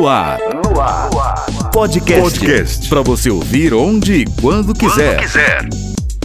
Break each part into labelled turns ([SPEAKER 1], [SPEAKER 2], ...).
[SPEAKER 1] No ar. No ar. Podcast. Podcast. Para você ouvir onde e quando quiser. Quando quiser.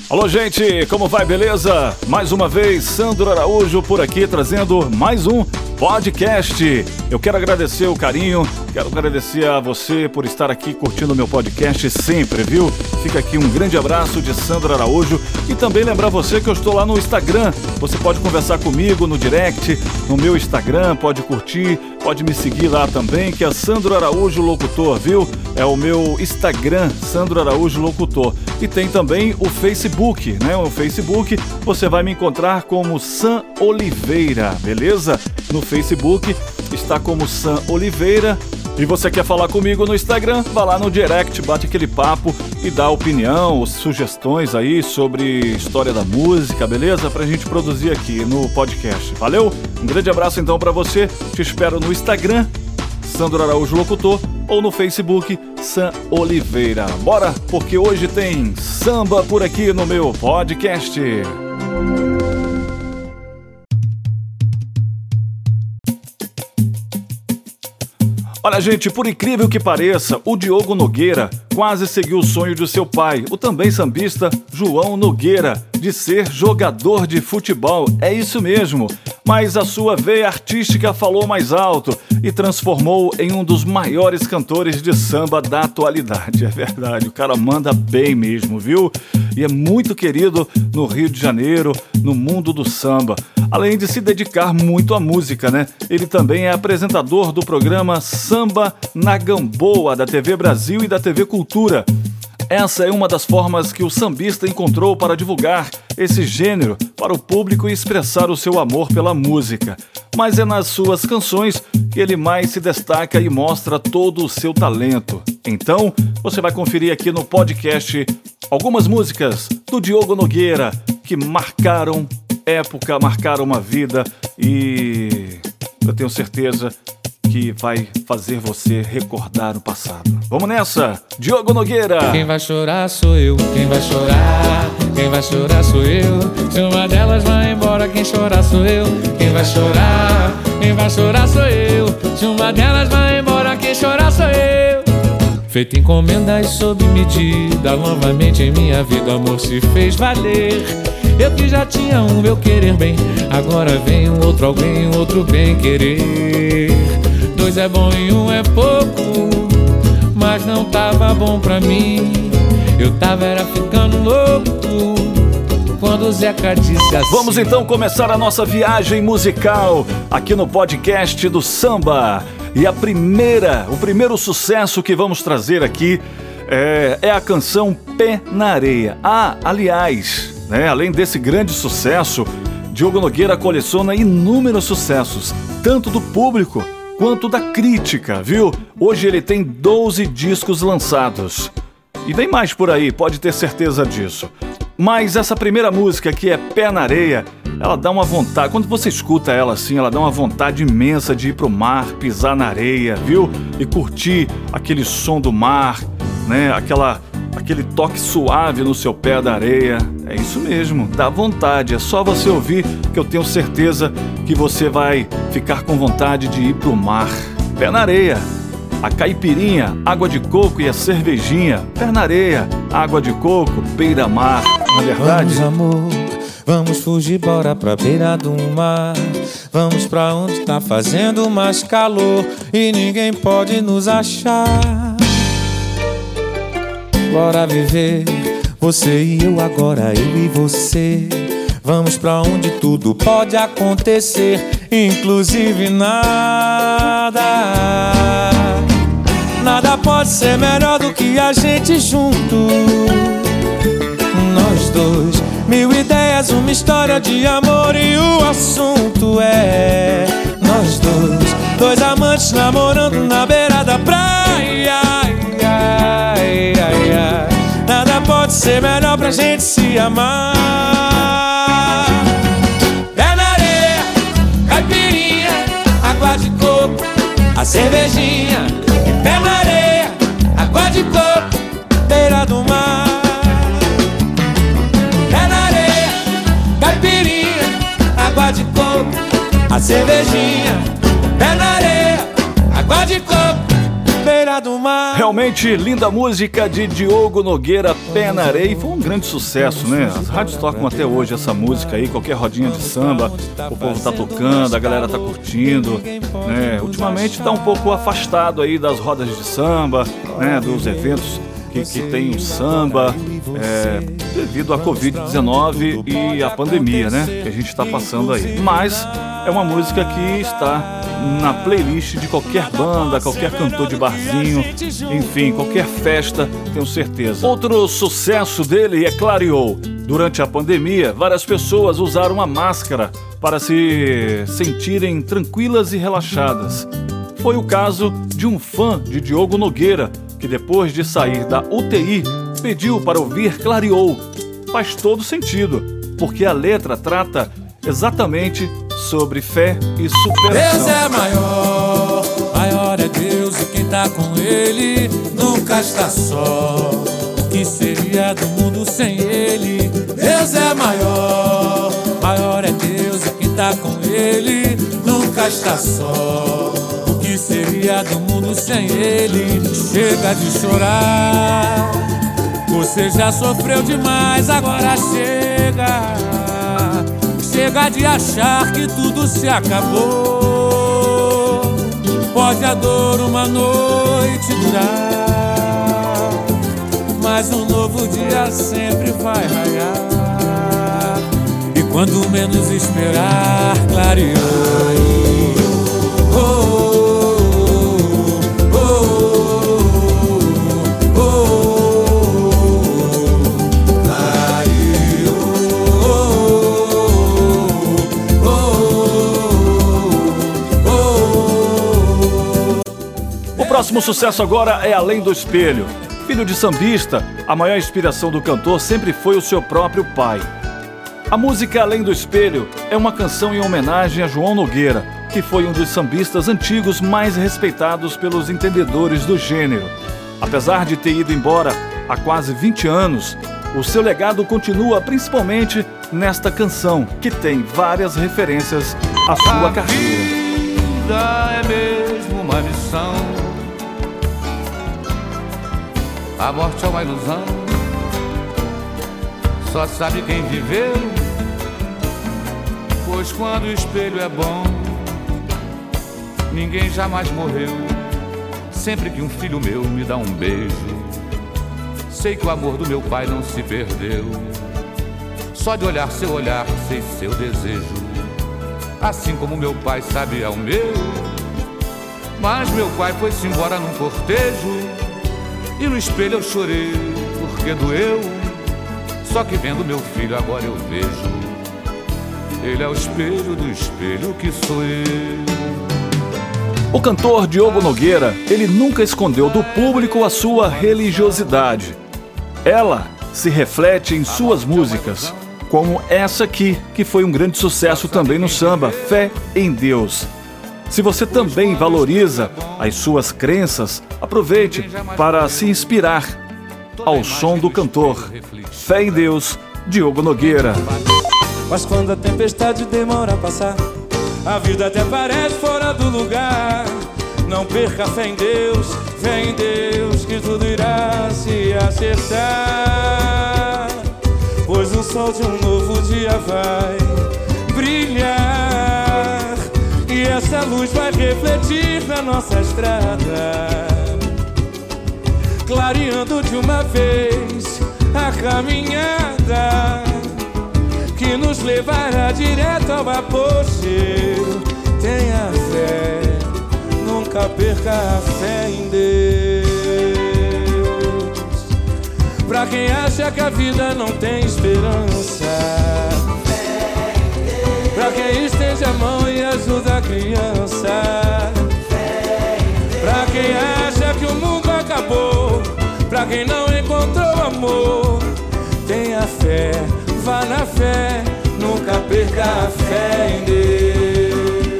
[SPEAKER 2] Alô, gente, como vai? Beleza? Mais uma vez, Sandro Araújo por aqui trazendo mais um podcast. Eu quero agradecer o carinho, quero agradecer a você por estar aqui curtindo o meu podcast sempre, viu? Fica aqui um grande abraço de Sandro Araújo e também lembrar você que eu estou lá no Instagram. Você pode conversar comigo no direct, no meu Instagram, pode curtir, pode me seguir lá também, que é Sandro Araújo Locutor, viu? É o meu Instagram, Sandro Araújo Locutor. E tem também o Facebook, né? O Facebook você vai me encontrar como Sam Oliveira, beleza? No Facebook está como Sam Oliveira. E você quer falar comigo no Instagram? Vá lá no direct, bate aquele papo e dá opinião, sugestões aí sobre história da música, beleza? Pra gente produzir aqui no podcast. Valeu? Um grande abraço então para você. Te espero no Instagram, Sandro Araújo Locutor, ou no Facebook, Sam Oliveira. Bora, porque hoje tem samba por aqui no meu podcast. Olha, gente, por incrível que pareça, o Diogo Nogueira quase seguiu o sonho de seu pai, o também sambista João Nogueira, de ser jogador de futebol. É isso mesmo. Mas a sua veia artística falou mais alto e transformou em um dos maiores cantores de samba da atualidade. É verdade, o cara manda bem mesmo, viu? E é muito querido no Rio de Janeiro, no mundo do samba. Além de se dedicar muito à música, né? Ele também é apresentador do programa Samba na Gamboa da TV Brasil e da TV Cultura. Essa é uma das formas que o sambista encontrou para divulgar esse gênero para o público e expressar o seu amor pela música. Mas é nas suas canções que ele mais se destaca e mostra todo o seu talento. Então, você vai conferir aqui no podcast algumas músicas do Diogo Nogueira que marcaram época, marcaram uma vida e eu tenho certeza que vai fazer você recordar o passado. Vamos nessa! Diogo Nogueira!
[SPEAKER 3] Quem vai chorar sou eu, quem vai chorar, quem vai chorar sou eu. Se uma delas vai embora, quem chorar sou eu. Quem vai chorar, quem vai chorar sou eu. Se uma delas vai embora, quem chorar sou eu. Feito encomenda e sob medida, novamente em minha vida, o amor se fez valer. Eu que já tinha um meu querer bem, agora vem um outro alguém, um outro bem querer. Dois é bom e um é pouco, mas não tava bom pra mim. Eu tava era ficando louco quando Zeca disse assim.
[SPEAKER 2] Vamos então começar a nossa viagem musical aqui no podcast do Samba. E a primeira, o primeiro sucesso que vamos trazer aqui é, é a canção Pé na Areia. Ah, aliás, né? Além desse grande sucesso, Diogo Nogueira coleciona inúmeros sucessos, tanto do público quanto da crítica, viu? Hoje ele tem 12 discos lançados. E tem mais por aí, pode ter certeza disso. Mas essa primeira música que é Pé na Areia, ela dá uma vontade, quando você escuta ela assim, ela dá uma vontade imensa de ir pro mar, pisar na areia, viu? E curtir aquele som do mar, né? Aquela aquele toque suave no seu pé da areia. É isso mesmo, dá vontade, é só você ouvir que eu tenho certeza que você vai ficar com vontade de ir pro mar. Pé na areia. A caipirinha, água de coco e a cervejinha. Pé na areia, água de coco, beira-mar. Na verdade.
[SPEAKER 3] Vamos, amor, vamos fugir, bora pra beira do mar. Vamos pra onde tá fazendo mais calor e ninguém pode nos achar. Bora viver, você e eu agora, eu e você. Vamos pra onde tudo pode acontecer, inclusive nada. Nada pode ser melhor do que a gente junto. Nós dois, mil ideias, uma história de amor e o assunto é nós dois, dois amantes namorando na beira da praia. Ai, ai, ai, Nada pode ser melhor pra gente se amar.
[SPEAKER 2] Realmente linda música de Diogo Nogueira Penarei. Foi um grande sucesso, né? As rádios tocam até hoje essa música aí, qualquer rodinha de samba, o povo tá tocando, a galera tá curtindo, né? Ultimamente tá um pouco afastado aí das rodas de samba, né? Dos eventos que, tem o samba, é, devido à Covid-19 e à pandemia, né? Que a gente está passando aí. Mas é uma música que está na playlist de qualquer banda, qualquer cantor de barzinho, enfim, qualquer festa, tenho certeza. Outro sucesso dele é Clareou. Durante a pandemia, várias pessoas usaram a máscara para se sentirem tranquilas e relaxadas. Foi o caso de um fã de Diogo Nogueira, que depois de sair da UTI pediu para ouvir Clareou. Faz todo sentido, porque a letra trata exatamente sobre fé e superação.
[SPEAKER 3] Deus é maior, maior é Deus e quem tá com ele nunca está só. O que seria do mundo sem ele? Deus é maior, maior é Deus e quem tá com ele nunca está só. Do mundo sem ele? Chega de chorar. Você já sofreu demais, agora chega. Chega de achar que tudo se acabou. Pode a dor uma noite durar, mas um novo dia sempre vai raiar. E quando menos esperar, clareou.
[SPEAKER 2] Próximo sucesso agora é Além do Espelho. Filho de sambista, a maior inspiração do cantor sempre foi o seu próprio pai. A música Além do Espelho é uma canção em homenagem a João Nogueira, que foi um dos sambistas antigos mais respeitados pelos entendedores do gênero. Apesar de ter ido embora há quase 20 anos, o seu legado continua principalmente nesta canção, que tem várias referências à sua carreira.
[SPEAKER 3] A vida é mesmo uma a morte é uma ilusão, só sabe quem viveu. Pois quando o espelho é bom, ninguém jamais morreu. Sempre que um filho meu me dá um beijo, sei que o amor do meu pai não se perdeu. Só de olhar seu olhar, sei seu desejo. Assim como meu pai sabe ao meu. Mas meu pai foi-se embora num cortejo e no espelho eu chorei porque doeu. Só que vendo meu filho agora eu vejo. Ele é o espelho do espelho que sou eu.
[SPEAKER 2] O cantor Diogo Nogueira, ele nunca escondeu do público a sua religiosidade. Ela se reflete em suas músicas, como essa aqui, que foi um grande sucesso também no samba, Fé em Deus. Se você também valoriza as suas crenças, aproveite para se inspirar ao som do cantor Fé em Deus, Diogo Nogueira.
[SPEAKER 3] Mas quando a tempestade demora a passar, a vida até parece fora do lugar. Não perca fé em Deus, fé em Deus, que tudo irá se acertar. Pois o sol de um novo dia vai brilhar essa luz vai refletir na nossa estrada, clareando de uma vez a caminhada que nos levará direto ao apogeu. Tenha fé, nunca perca a fé em Deus. Pra quem acha que a vida não tem esperança Pra quem estende a mão e ajuda a criança. Pra quem acha que o mundo acabou. Pra quem não encontrou amor. Tenha fé, vá na fé. Nunca perca a fé em Deus.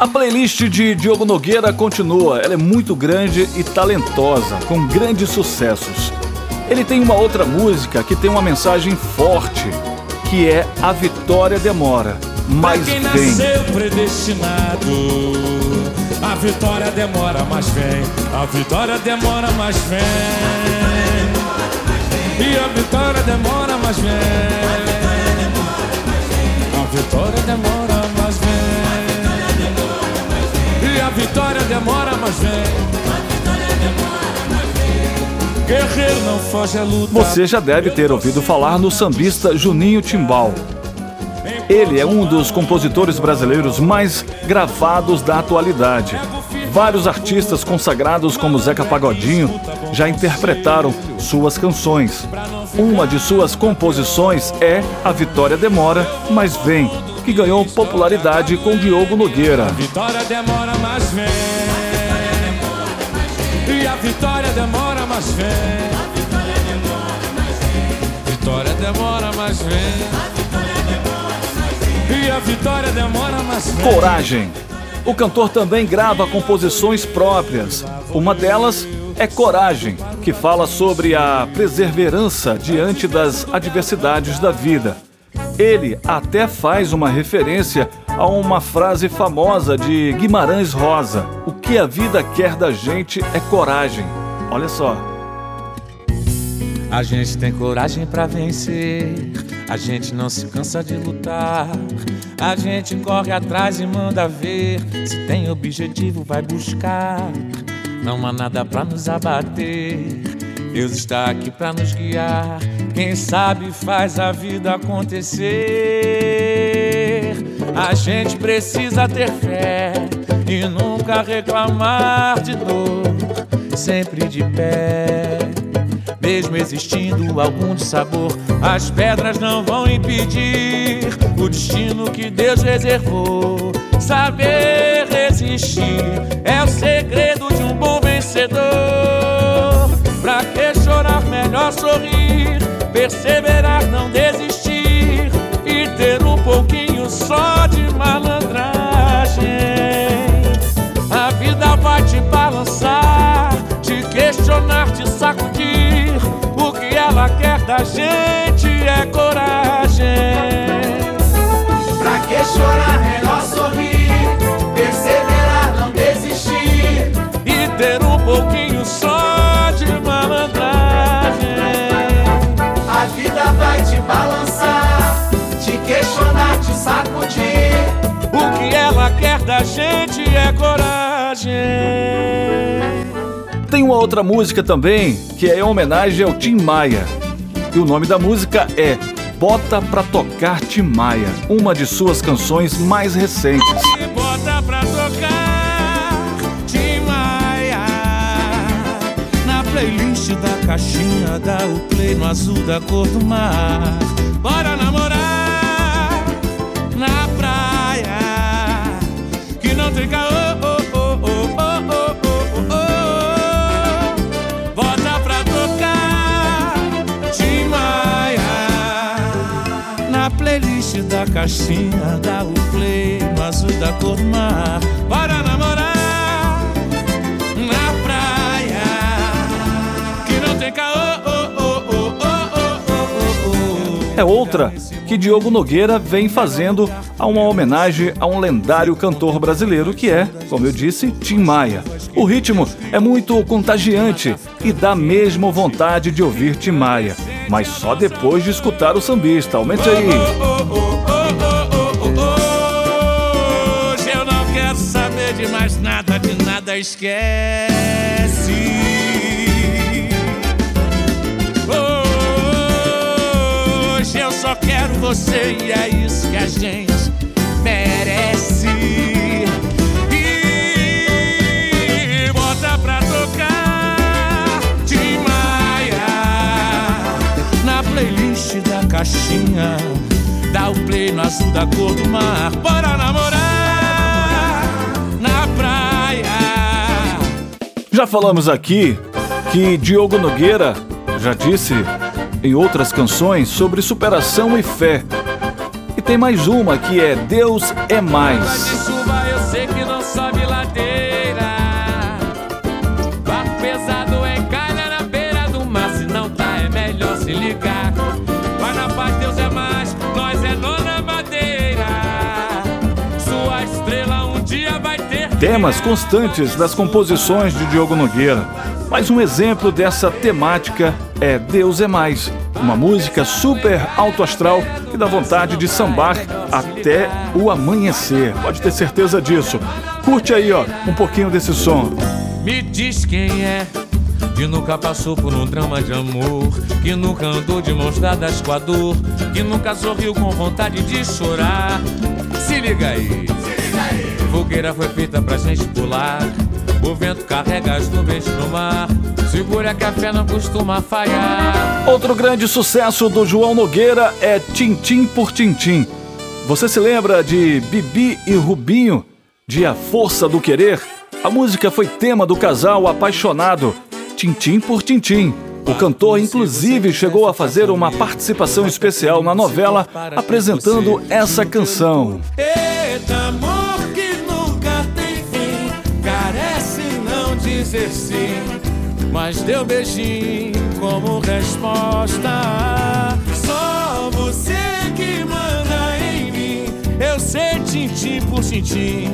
[SPEAKER 2] A playlist de Diogo Nogueira continua. Ela é muito grande e talentosa, com grandes sucessos. Ele tem uma outra música que tem uma mensagem forte que é a vitória demora, mas
[SPEAKER 3] quem
[SPEAKER 2] vem.
[SPEAKER 3] nasceu predestinado, a vitória demora, mas vem. A vitória demora, mas vem. E a vitória demora, mas vem. A vitória demora, mas vem. E a vitória demora, mas vem. Guerreiro não foge a luta.
[SPEAKER 2] Você já deve ter ouvido falar no sambista Juninho Timbal. Ele é um dos compositores brasileiros mais gravados da atualidade. Vários artistas consagrados como Zeca Pagodinho já interpretaram suas canções. Uma de suas composições é A Vitória Demora, mas Vem, que ganhou popularidade com Diogo Nogueira.
[SPEAKER 3] A vitória demora, mas vem. E a vitória demora, mas vem. Vitória demora, mas vem. E a vitória demora, mas vem.
[SPEAKER 2] Coragem. O cantor também grava composições próprias. Uma delas é Coragem, que fala sobre a perseverança diante das adversidades da vida. Ele até faz uma referência a uma frase famosa de Guimarães Rosa: O que a vida quer da gente é coragem. Olha só.
[SPEAKER 3] A gente tem coragem para vencer. A gente não se cansa de lutar. A gente corre atrás e manda ver. Se tem objetivo, vai buscar. Não há nada para nos abater. Deus está aqui para nos guiar. Quem sabe faz a vida acontecer. A gente precisa ter fé e nunca reclamar de dor. Sempre de pé mesmo existindo algum dissabor, as pedras não vão impedir o destino que Deus reservou. Saber resistir é o segredo de um bom vencedor. Perseverar, não desistir e ter um pouquinho só de malandragem. A vida vai te balançar, te questionar, te sacudir ela quer da gente
[SPEAKER 2] uma outra música também que é em homenagem ao Tim Maia. E o nome da música é Bota Pra Tocar Tim Maia, uma de suas canções mais recentes.
[SPEAKER 3] Bota pra tocar Tim Maia na playlist da caixinha, dá o play no azul da cor do mar. Bora namorar na praia que não tem caô. Caixinha, dá o play no azul da cor do mar. Bora namorar na praia, que não tem caô.
[SPEAKER 2] É outra que Diogo Nogueira vem fazendo a uma homenagem a um lendário cantor brasileiro que é, como eu disse, Tim Maia. O ritmo é muito contagiante e dá mesmo vontade de ouvir Tim Maia, mas só depois de escutar o sambista. Aumente aí.
[SPEAKER 3] De mais nada, de nada esquece. Hoje eu só quero você e é isso que a gente merece. E bota pra tocar de na playlist da caixinha. Dá o play no azul da cor do mar. Bora namorar.
[SPEAKER 2] Já falamos aqui que Diogo Nogueira já disse em outras canções sobre superação e fé. E tem mais uma que é Deus é mais. Temas constantes das composições de Diogo Nogueira. Mais um exemplo dessa temática é Deus é Mais, uma música super alto astral que dá vontade de sambar até o amanhecer. Pode ter certeza disso. Curte aí, ó, um pouquinho desse som.
[SPEAKER 3] Me diz quem é que nunca passou por um drama de amor, que nunca andou de mãos dadas com a dor, que nunca sorriu com vontade de chorar. Se liga aí, se liga. Fogueira foi feita pra gente pular. O vento carrega as nuvens no mar. Segura que a fé não costuma falhar.
[SPEAKER 2] Outro grande sucesso do João Nogueira é Tintim por Tintim. Você se lembra de Bibi e Rubinho, de A Força do Querer? A música foi tema do casal apaixonado, Tintim por Tintim. O cantor, inclusive, chegou a fazer uma participação especial na novela apresentando essa canção.
[SPEAKER 3] Eita, mas deu beijinho como resposta. Só você que manda em mim, eu sei tintim por tintim,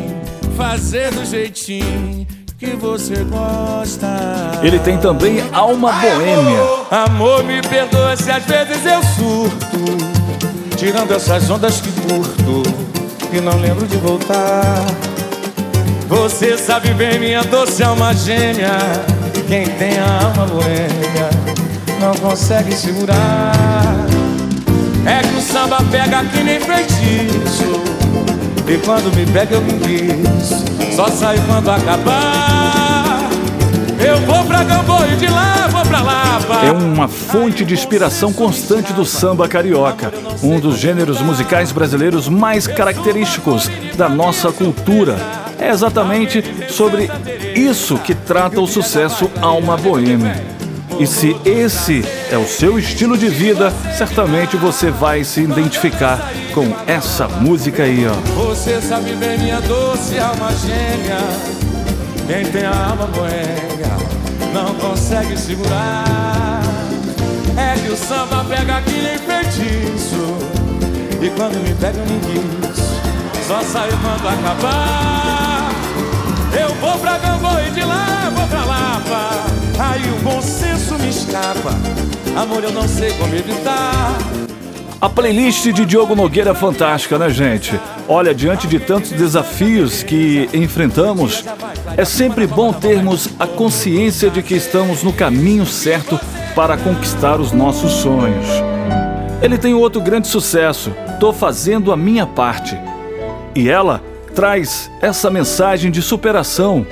[SPEAKER 3] fazer do jeitinho que você gosta.
[SPEAKER 2] Ele tem também alma boêmia.
[SPEAKER 3] Amor, me perdoa se às vezes eu surto, tirando essas ondas que curto e não lembro de voltar. Você sabe bem, minha doce alma gêmea. Quem tem a alma boêmia não consegue segurar. É que o samba pega que nem feitiço. E quando me pega eu me quis Só saio quando acabar e de lá vou pra Lapa
[SPEAKER 2] É uma fonte de inspiração constante do samba carioca Um dos gêneros musicais brasileiros mais característicos da nossa cultura É exatamente sobre isso que trata o sucesso Alma Boêmia e se esse é o seu estilo de vida, certamente você vai se identificar com essa música aí, ó.
[SPEAKER 3] Você sabe bem, minha doce alma gêmea. Quem tem a alma boêmia não consegue segurar. É que o samba pega que nem feitiço. E quando me pega, eu me quis. Só saio quando acabar. Eu vou pra Gamboa e de lá vou pra Lapa. Aí o bom senso me escapa. Amor, eu não sei como evitar.
[SPEAKER 2] A playlist de Diogo Nogueira é fantástica, né, gente? Olha, diante de tantos desafios que enfrentamos, é sempre bom termos a consciência de que estamos no caminho certo para conquistar os nossos sonhos. Ele tem outro grande sucesso, Tô Fazendo a Minha Parte. E ela traz essa mensagem de superação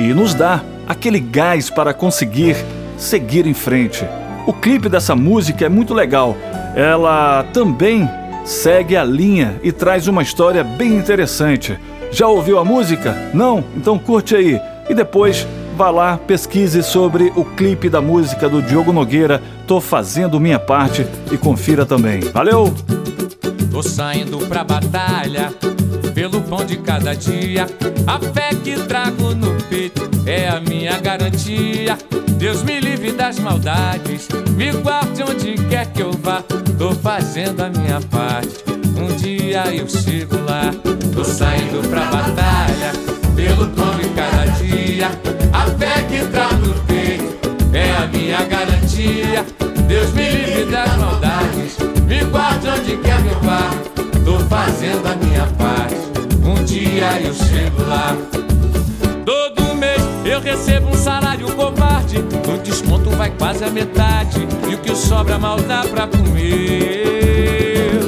[SPEAKER 2] e nos dá aquele gás para conseguir seguir em frente. O clipe dessa música é muito legal. Ela também segue a linha e traz uma história bem interessante. Já ouviu a música? Não? Então curte aí e depois vá lá, pesquise sobre o clipe da música do Diogo Nogueira. Tô fazendo minha parte e confira também. Valeu!
[SPEAKER 3] Tô saindo pra batalha pelo pão de cada dia. A fé que trago no peito é a minha garantia. Deus me livre das maldades, me guarde onde quer que eu vá. Tô fazendo a minha parte, um dia eu chego lá. Tô saindo pra batalha, pelo pão de cada dia. A fé que trago no peito é a minha garantia. Deus me livre das maldades, me guarde onde quer que eu vá. Tô fazendo a minha parte, um dia eu chego lá. Todo mês eu recebo um salário covarde. O desconto vai quase a metade. E o que sobra mal dá pra comer.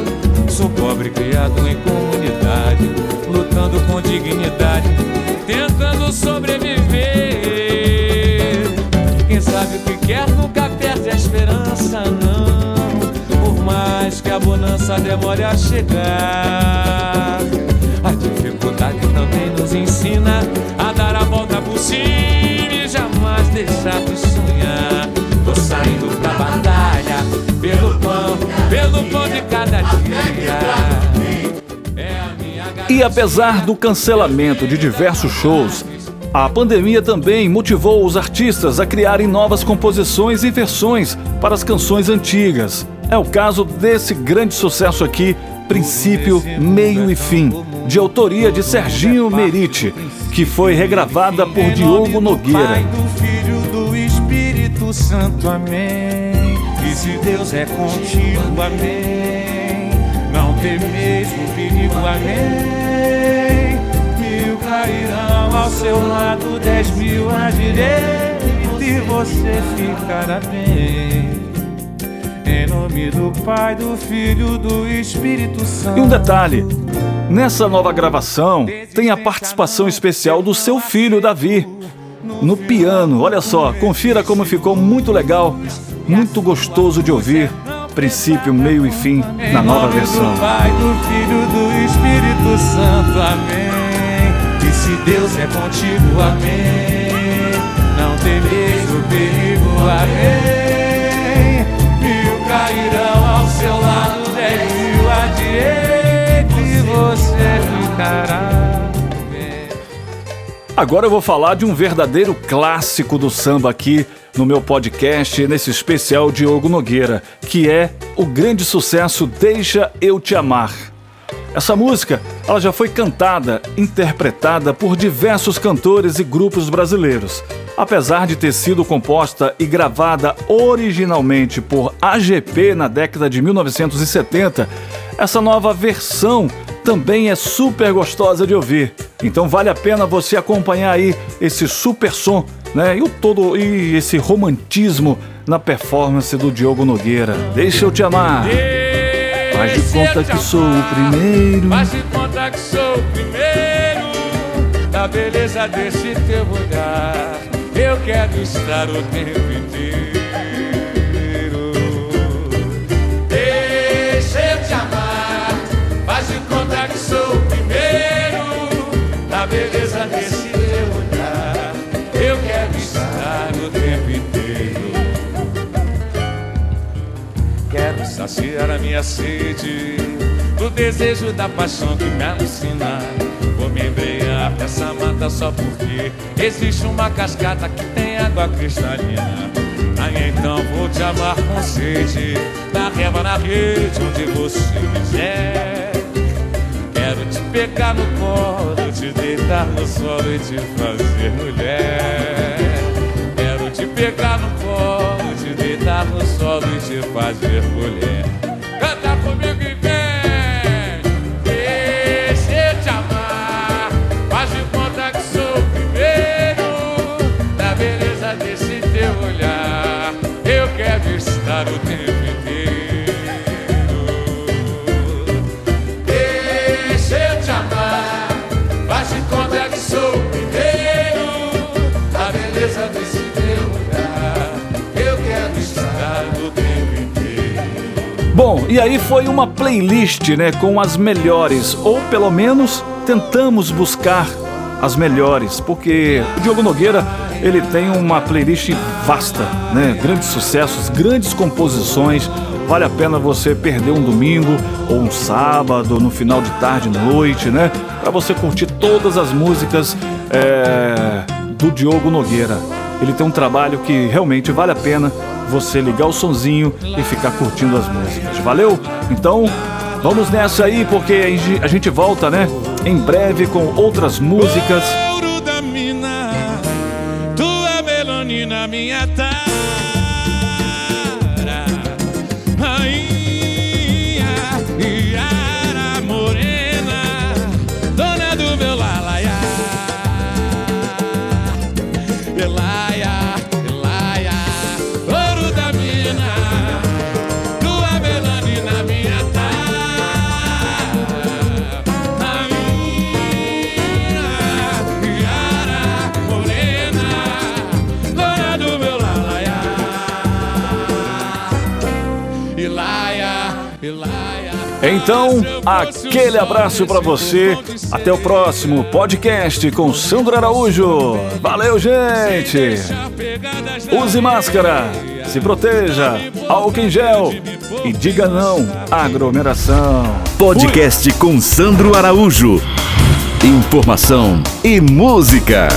[SPEAKER 3] Sou pobre criado em comunidade, lutando com dignidade, tentando sobreviver. Quem sabe o que quer nunca bonança demore a chegar. A dificuldade também nos ensina a dar a volta por cima e jamais deixar de sonhar. Tô saindo pra batalha pelo pão, pelo pão de cada dia. É
[SPEAKER 2] E apesar do cancelamento de diversos shows, a pandemia também motivou os artistas a criarem novas composições e versões para as canções antigas. É o caso desse grande sucesso aqui, Princípio, Meio e Fim, de autoria de Serginho Meriti, que foi regravada por Diogo Nogueira.
[SPEAKER 3] Pai, do Filho, do Espírito Santo, amém. E se Deus é contigo, amém. Não temeis o perigo, amém. Mil cairão ao seu lado, dez mil à direita, e você ficará bem. Nome do Pai, do Filho, do Espírito Santo.
[SPEAKER 2] E um detalhe: nessa nova gravação tem a participação especial do seu filho Davi no piano. Olha só, confira como ficou muito legal, muito gostoso de ouvir. Princípio, meio e fim na nova versão.
[SPEAKER 3] Do Pai, do Filho, do Espírito Santo, amém. E se Deus é contigo, amém. Não temeis o perigo, amém. Você ficará.
[SPEAKER 2] Agora eu vou falar de um verdadeiro clássico do samba aqui no meu podcast, nesse especial Diogo Nogueira, que é o grande sucesso Deixa Eu Te Amar. Essa música, ela já foi cantada, interpretada por diversos cantores e grupos brasileiros. Apesar de ter sido composta e gravada originalmente por AGP na década de 1970, essa nova versão também é super gostosa de ouvir. Então vale a pena você acompanhar aí esse super som, né? E o todo e esse romantismo na performance do Diogo Nogueira. Deixa eu te amar. Faz de conta que sou o primeiro.
[SPEAKER 3] Faz de conta que sou o primeiro Da beleza desse teu olhar Eu quero estar o tempo inteiro. Deixa eu te amar Faz de conta que sou o primeiro. Da beleza desse teu olhar Eu quero estar o tempo inteiro. Quero saciar a minha sede Do desejo da paixão que me alucina. Vou me nessa mata só porque Existe uma cascata que tem água cristalina. Aí então vou te amar com sede Na reva na rede onde você quiser. Quero te pegar no colo, te deitar no solo e te fazer mulher. Quero te pegar no colo, te deitar no solo e te fazer mulher. E
[SPEAKER 2] aí foi uma playlist, né, com as melhores, ou pelo menos tentamos buscar as melhores, porque o Diogo Nogueira, ele tem uma playlist vasta, né, grandes sucessos, grandes composições, vale a pena você perder um domingo ou um sábado, no final de tarde, noite, né, para você curtir todas as músicas é, do Diogo Nogueira. Ele tem um trabalho que realmente vale a pena você ligar o sonzinho e ficar curtindo as músicas. Valeu? Então, vamos nessa aí, porque a gente- volta, né? Em breve com outras músicas.
[SPEAKER 3] Ouro da mina, tua minha tara.
[SPEAKER 2] Então, aquele abraço pra você. Até o próximo podcast com Sandro Araújo. Valeu, gente! Use máscara, se proteja, álcool em gel e diga não à aglomeração.
[SPEAKER 1] Podcast com Sandro Araújo. Informação e música.